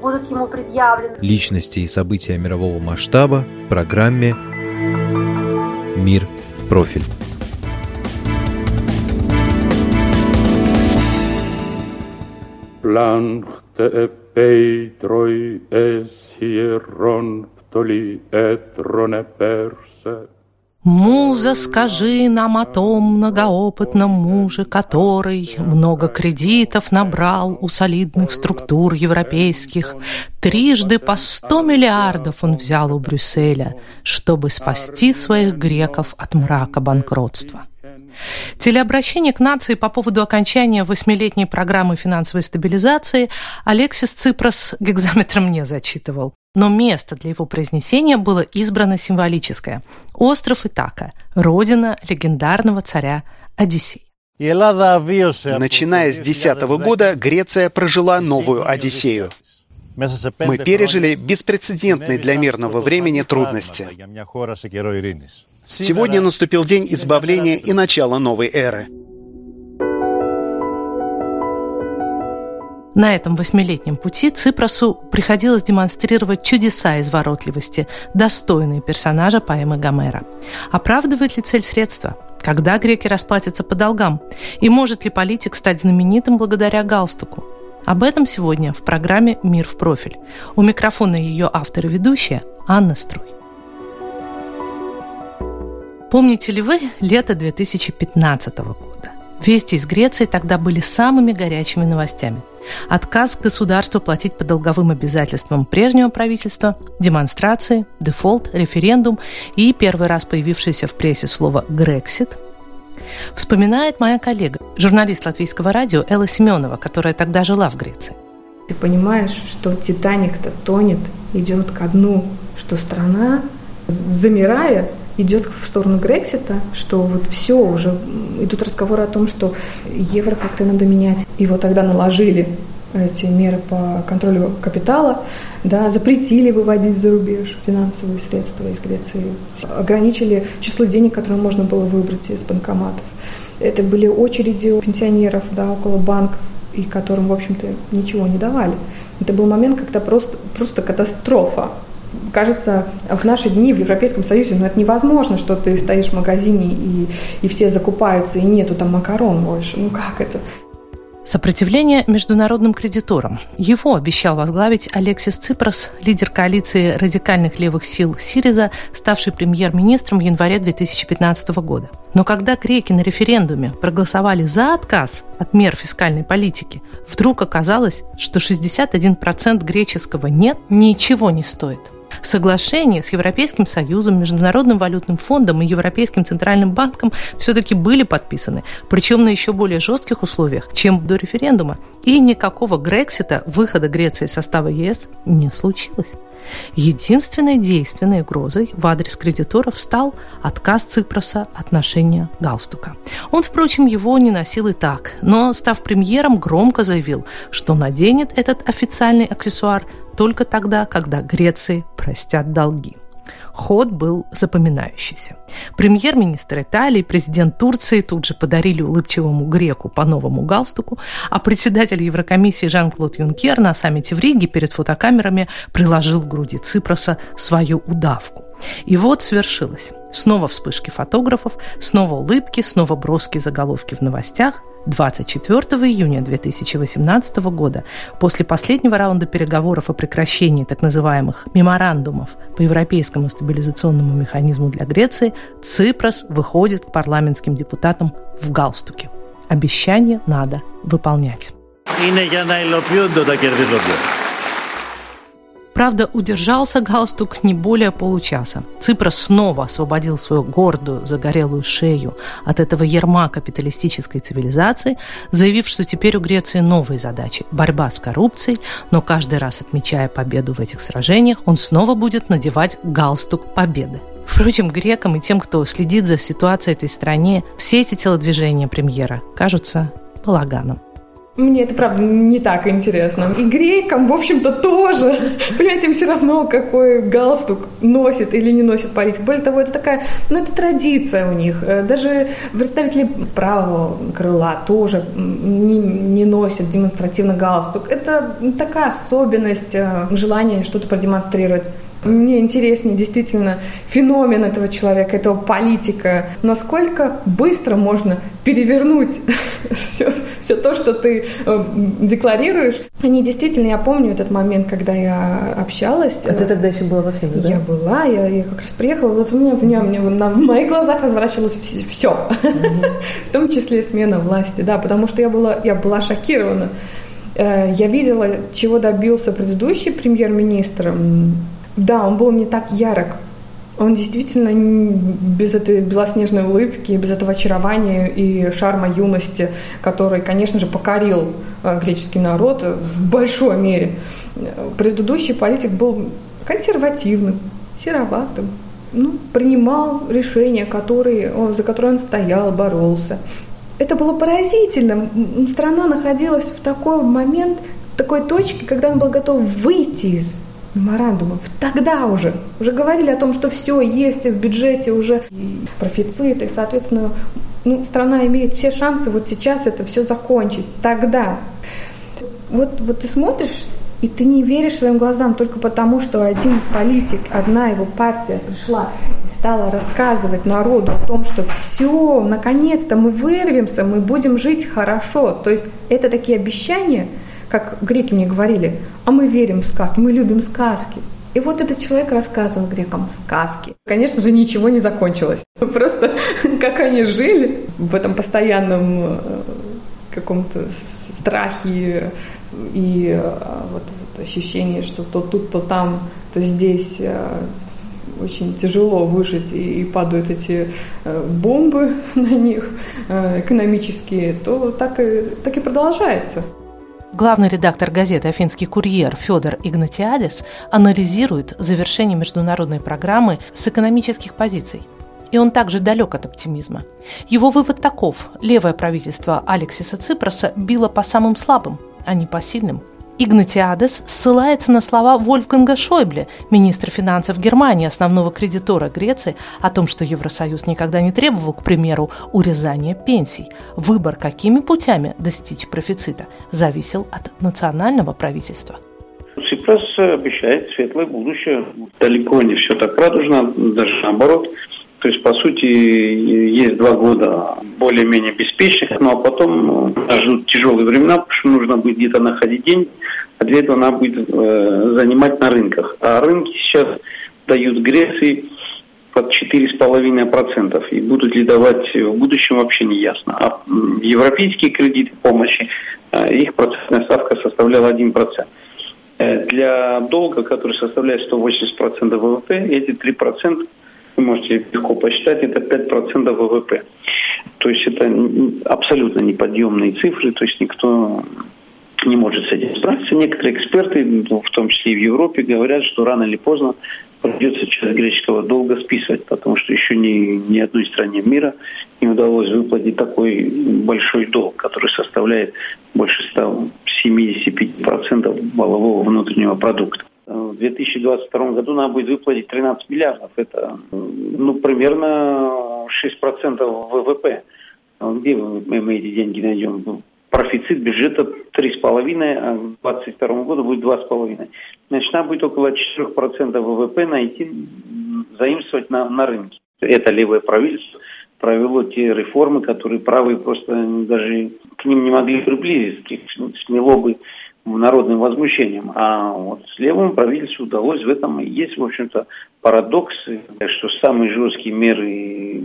будут ему предъявлены. Личности и события мирового масштаба в программе «Мир в профиль». Plankte Peitroi es hieron ptoli etrone perse. Муза, скажи нам о том многоопытном муже, который много кредитов набрал у солидных структур европейских. Трижды по сто миллиардов он взял у Брюсселя, чтобы спасти своих греков от мрака банкротства. Телеобращение к нации по поводу окончания восьмилетней программы финансовой стабилизации Алексис Ципрос гекзаметром не зачитывал. Но место для его произнесения было избрано символическое – остров Итака, родина легендарного царя Одиссея. Начиная с 2010 года Греция прожила новую Одиссею. Мы пережили беспрецедентные для мирного времени трудности. Сегодня наступил день избавления и начала новой эры. На этом восьмилетнем пути Ципросу приходилось демонстрировать чудеса изворотливости, достойные персонажа поэмы Гомера. Оправдывает ли цель средства? Когда греки расплатятся по долгам? И может ли политик стать знаменитым благодаря галстуку? Об этом сегодня в программе «Мир в профиль». У микрофона ее автор и ведущая Анна Струй. Помните ли вы лето 2015 года? Вести из Греции тогда были самыми горячими новостями. Отказ государства платить по долговым обязательствам прежнего правительства, демонстрации, дефолт, референдум и первый раз появившееся в прессе слово «Грексит» Вспоминает моя коллега, журналист латвийского радио Элла Семенова, которая тогда жила в Греции. Ты понимаешь, что Титаник-то тонет, идет ко дну, что страна, замирая, идет в сторону Грексита, что вот все уже идут разговоры о том, что евро как-то надо менять. Его тогда наложили эти меры по контролю капитала, да, запретили выводить за рубеж финансовые средства из Греции, ограничили число денег, которые можно было выбрать из банкоматов. Это были очереди у пенсионеров да, около банков, и которым, в общем-то, ничего не давали. Это был момент, когда просто, просто катастрофа кажется, в наши дни в Европейском Союзе ну, это невозможно, что ты стоишь в магазине и, и все закупаются, и нету там макарон больше. Ну как это? Сопротивление международным кредиторам. Его обещал возглавить Алексис Ципрос, лидер коалиции радикальных левых сил Сириза, ставший премьер-министром в январе 2015 года. Но когда греки на референдуме проголосовали за отказ от мер фискальной политики, вдруг оказалось, что 61% греческого «нет» ничего не стоит. Соглашения с Европейским Союзом, Международным валютным фондом и Европейским центральным банком все-таки были подписаны, причем на еще более жестких условиях, чем до референдума. И никакого Грексита, выхода Греции из состава ЕС, не случилось. Единственной действенной угрозой в адрес кредиторов стал отказ Ципроса от ношения галстука. Он, впрочем, его не носил и так, но, став премьером, громко заявил, что наденет этот официальный аксессуар только тогда, когда Греции простят долги. Ход был запоминающийся. Премьер-министр Италии, президент Турции тут же подарили улыбчивому греку по новому галстуку, а председатель Еврокомиссии Жан-Клод Юнкер на саммите в Риге перед фотокамерами приложил к груди Ципроса свою удавку. И вот свершилось. Снова вспышки фотографов, снова улыбки, снова броски заголовки в новостях – 24 июня 2018 года, после последнего раунда переговоров о прекращении так называемых меморандумов по Европейскому стабилизационному механизму для Греции, Ципрос выходит к парламентским депутатам в галстуке. Обещание надо выполнять. Правда, удержался галстук не более получаса. Ципрос снова освободил свою гордую, загорелую шею от этого ерма капиталистической цивилизации, заявив, что теперь у Греции новые задачи – борьба с коррупцией, но каждый раз отмечая победу в этих сражениях, он снова будет надевать галстук победы. Впрочем, грекам и тем, кто следит за ситуацией этой стране, все эти телодвижения премьера кажутся балаганом. Мне это, правда, не так интересно. И грекам, в общем-то, тоже. Понимаете, им все равно, какой галстук носит или не носит политик. Более того, это такая, ну, это традиция у них. Э, даже представители правого крыла тоже не, не носят демонстративно галстук. Это такая особенность, э, желание что-то продемонстрировать. Мне интереснее действительно феномен этого человека, этого политика. Насколько быстро можно перевернуть все, все то, что ты э, декларируешь. Они действительно, я помню этот момент, когда я общалась. А ты тогда еще была в Афинах, да? Я была, я, я как раз приехала, вот у меня, у меня, у меня на, в моих глазах разворачивалось все, в том числе смена власти, да, потому что я была, я была шокирована. Э, я видела, чего добился предыдущий премьер-министр да, он был не так ярок. Он действительно без этой белоснежной улыбки, без этого очарования и шарма юности, который, конечно же, покорил э, греческий народ в большой мере. Предыдущий политик был консервативным, сероватым, ну, принимал решения, которые, за которые он стоял, боролся. Это было поразительно. Страна находилась в такой момент, в такой точке, когда он был готов выйти из меморандумов. Тогда уже, уже говорили о том, что все есть в бюджете уже профицит, и, соответственно, ну, страна имеет все шансы вот сейчас это все закончить. Тогда. Вот, вот ты смотришь, и ты не веришь своим глазам только потому, что один политик, одна его партия пришла и стала рассказывать народу о том, что все, наконец-то мы вырвемся, мы будем жить хорошо. То есть это такие обещания – как греки мне говорили, а мы верим в сказки, мы любим сказки. И вот этот человек рассказывал грекам сказки. Конечно же, ничего не закончилось. Просто как они жили в этом постоянном э, каком-то страхе и э, вот, ощущение, что то тут, то там, то здесь э, очень тяжело выжить и, падают эти бомбы на них экономические, то так и, так и продолжается. Главный редактор газеты «Афинский курьер» Федор Игнатиадис анализирует завершение международной программы с экономических позиций. И он также далек от оптимизма. Его вывод таков. Левое правительство Алексиса Ципроса било по самым слабым, а не по сильным – Игнатиадес ссылается на слова Вольфганга Шойбле, министра финансов Германии, основного кредитора Греции, о том, что Евросоюз никогда не требовал, к примеру, урезания пенсий. Выбор, какими путями достичь профицита, зависел от национального правительства. Ципрас обещает светлое будущее. Далеко не все так радужно, даже наоборот. То есть, по сути, есть два года более-менее беспечных, но потом нас ждут тяжелые времена, потому что нужно будет где-то находить деньги, а для этого надо будет э, занимать на рынках. А рынки сейчас дают Греции под 4,5%. И будут ли давать в будущем, вообще не ясно. А европейские кредиты помощи, э, их процентная ставка составляла 1%. Э, для долга, который составляет 180% ВВП, эти 3% вы можете легко посчитать, это 5% ВВП. То есть это абсолютно неподъемные цифры, то есть никто не может с этим справиться. Некоторые эксперты, ну, в том числе и в Европе, говорят, что рано или поздно придется часть греческого долга списывать, потому что еще ни, ни одной стране мира не удалось выплатить такой большой долг, который составляет больше 175% волового внутреннего продукта в 2022 году надо будет выплатить 13 миллиардов. Это ну, примерно 6% ВВП. Где мы эти деньги найдем? Профицит бюджета 3,5, а к 2022 году будет 2,5. Значит, надо будет около 4% ВВП найти, заимствовать на, на рынке. Это левое правительство провело те реформы, которые правые просто даже к ним не могли приблизиться, смело бы народным возмущением. А вот с левым правительству удалось в этом. Есть, в общем-то, парадокс, что самые жесткие меры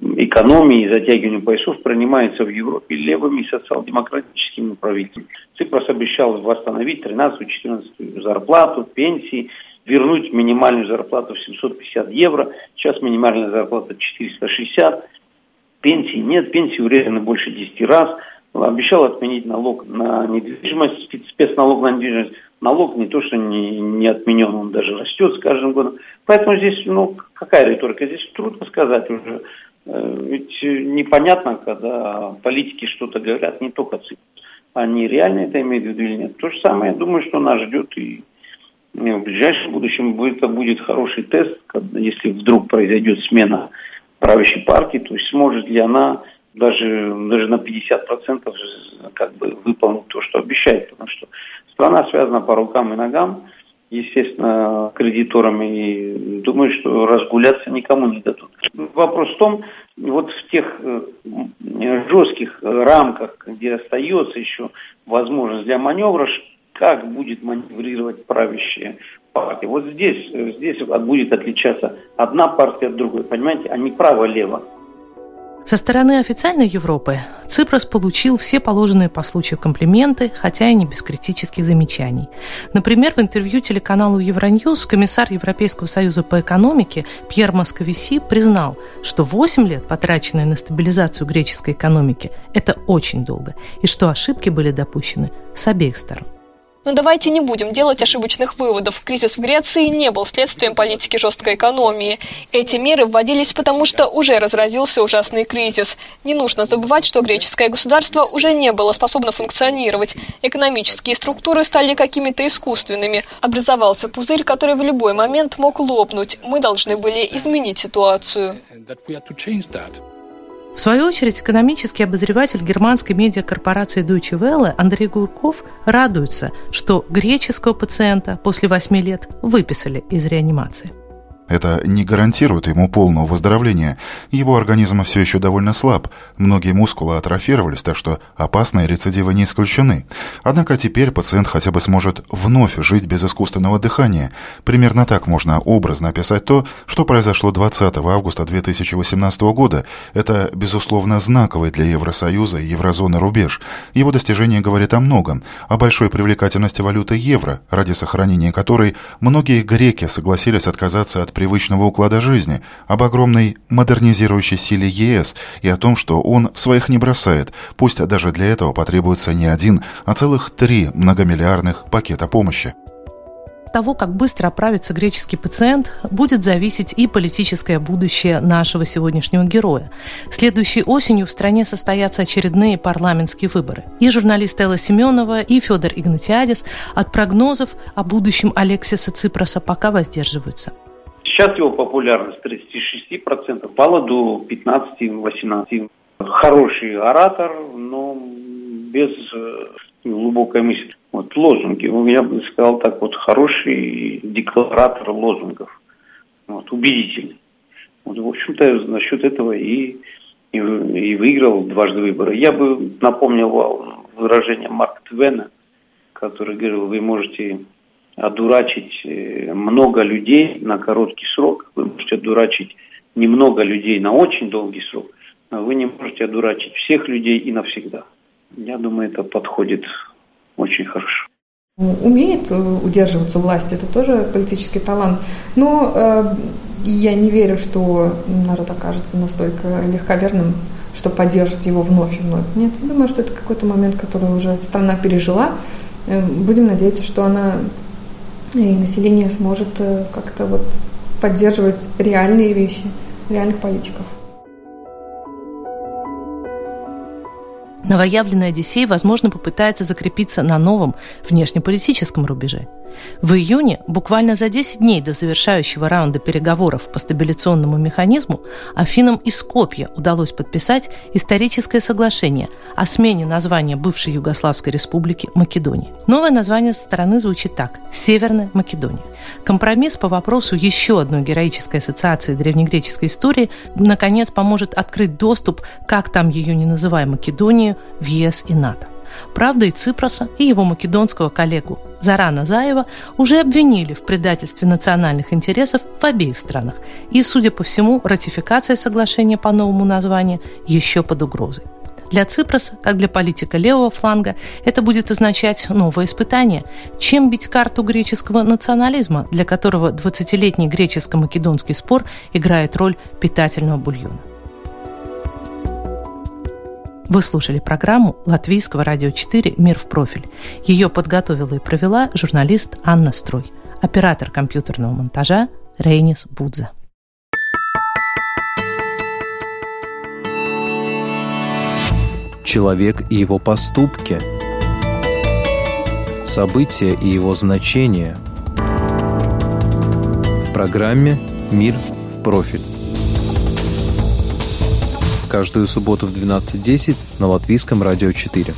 экономии и затягивания поясов принимается в Европе левыми социал-демократическими правительствами. Ципрас обещал восстановить 13-14 зарплату, пенсии, вернуть минимальную зарплату в 750 евро. Сейчас минимальная зарплата 460. Пенсии нет, пенсии урезаны больше 10 раз. Обещал отменить налог на недвижимость, спецналог на недвижимость. Налог не то, что не, не отменен, он даже растет с каждым годом. Поэтому здесь, ну, какая риторика? Здесь трудно сказать уже. Э, ведь непонятно, когда политики что-то говорят, не только цифры. Они реально это имеют в виду или нет. То же самое, я думаю, что нас ждет и в ближайшем будущем это будет хороший тест, если вдруг произойдет смена правящей партии, то есть сможет ли она даже, даже на 50% как бы выполнить то, что обещает. Потому что страна связана по рукам и ногам, естественно, кредиторами, и думаю, что разгуляться никому не дадут. Вопрос в том, вот в тех э, жестких рамках, где остается еще возможность для маневра, как будет маневрировать правящая партия. Вот здесь, здесь будет отличаться одна партия от другой, понимаете, а не право-лево. Со стороны официальной Европы Ципрос получил все положенные по случаю комплименты, хотя и не без критических замечаний. Например, в интервью телеканалу Евроньюз комиссар Европейского союза по экономике Пьер Московиси признал, что 8 лет, потраченные на стабилизацию греческой экономики, это очень долго, и что ошибки были допущены с обеих сторон. Но давайте не будем делать ошибочных выводов. Кризис в Греции не был следствием политики жесткой экономии. Эти меры вводились потому, что уже разразился ужасный кризис. Не нужно забывать, что греческое государство уже не было способно функционировать. Экономические структуры стали какими-то искусственными. Образовался пузырь, который в любой момент мог лопнуть. Мы должны были изменить ситуацию. В свою очередь, экономический обозреватель германской медиакорпорации Deutsche Welle Андрей Гурков радуется, что греческого пациента после 8 лет выписали из реанимации. Это не гарантирует ему полного выздоровления. Его организм все еще довольно слаб. Многие мускулы атрофировались, так что опасные рецидивы не исключены. Однако теперь пациент хотя бы сможет вновь жить без искусственного дыхания. Примерно так можно образно описать то, что произошло 20 августа 2018 года. Это, безусловно, знаковый для Евросоюза и еврозоны рубеж. Его достижение говорит о многом. О большой привлекательности валюты евро, ради сохранения которой многие греки согласились отказаться от привычного уклада жизни, об огромной модернизирующей силе ЕС и о том, что он своих не бросает, пусть даже для этого потребуется не один, а целых три многомиллиардных пакета помощи того, как быстро оправится греческий пациент, будет зависеть и политическое будущее нашего сегодняшнего героя. Следующей осенью в стране состоятся очередные парламентские выборы. И журналист Элла Семенова, и Федор Игнатиадис от прогнозов о будущем Алексиса Ципроса пока воздерживаются. Сейчас его популярность 36%, пала до 15-18%. Хороший оратор, но без э, глубокой мысли. Вот лозунги. Ну, я бы сказал так вот, хороший декларатор лозунгов. Вот, убедительный. Вот, в общем-то, за счет этого и, и, и выиграл дважды выборы. Я бы напомнил выражение Марка Твена, который говорил, вы можете одурачить э, много людей на короткий срок, вы можете одурачить немного людей на очень долгий срок, но вы не можете одурачить всех людей и навсегда. Я думаю, это подходит очень хорошо. Умеет э, удерживаться власть, это тоже политический талант. Но э, я не верю, что народ окажется настолько легковерным, что поддержит его вновь и вновь. Нет, я думаю, что это какой-то момент, который уже страна пережила. Э, будем надеяться, что она и население сможет э, как-то вот поддерживать реальные вещи, реальных политиков. Новоявленный Одиссей, возможно, попытается закрепиться на новом внешнеполитическом рубеже – в июне, буквально за 10 дней до завершающего раунда переговоров по стабилизационному механизму, Афинам и Скопье удалось подписать историческое соглашение о смене названия бывшей Югославской республики Македонии. Новое название со стороны звучит так – Северная Македония. Компромисс по вопросу еще одной героической ассоциации древнегреческой истории наконец поможет открыть доступ, как там ее не называя Македонию, в ЕС и НАТО. Правда, и Ципроса, и его македонского коллегу Зарана Заева уже обвинили в предательстве национальных интересов в обеих странах. И, судя по всему, ратификация соглашения по новому названию еще под угрозой. Для Ципроса, как для политика левого фланга, это будет означать новое испытание. Чем бить карту греческого национализма, для которого 20-летний греческо-македонский спор играет роль питательного бульона? Вы слушали программу Латвийского радио 4 «Мир в профиль». Ее подготовила и провела журналист Анна Строй, оператор компьютерного монтажа Рейнис Будза. Человек и его поступки, события и его значения в программе «Мир в профиль» каждую субботу в 12.10 на Латвийском радио 4.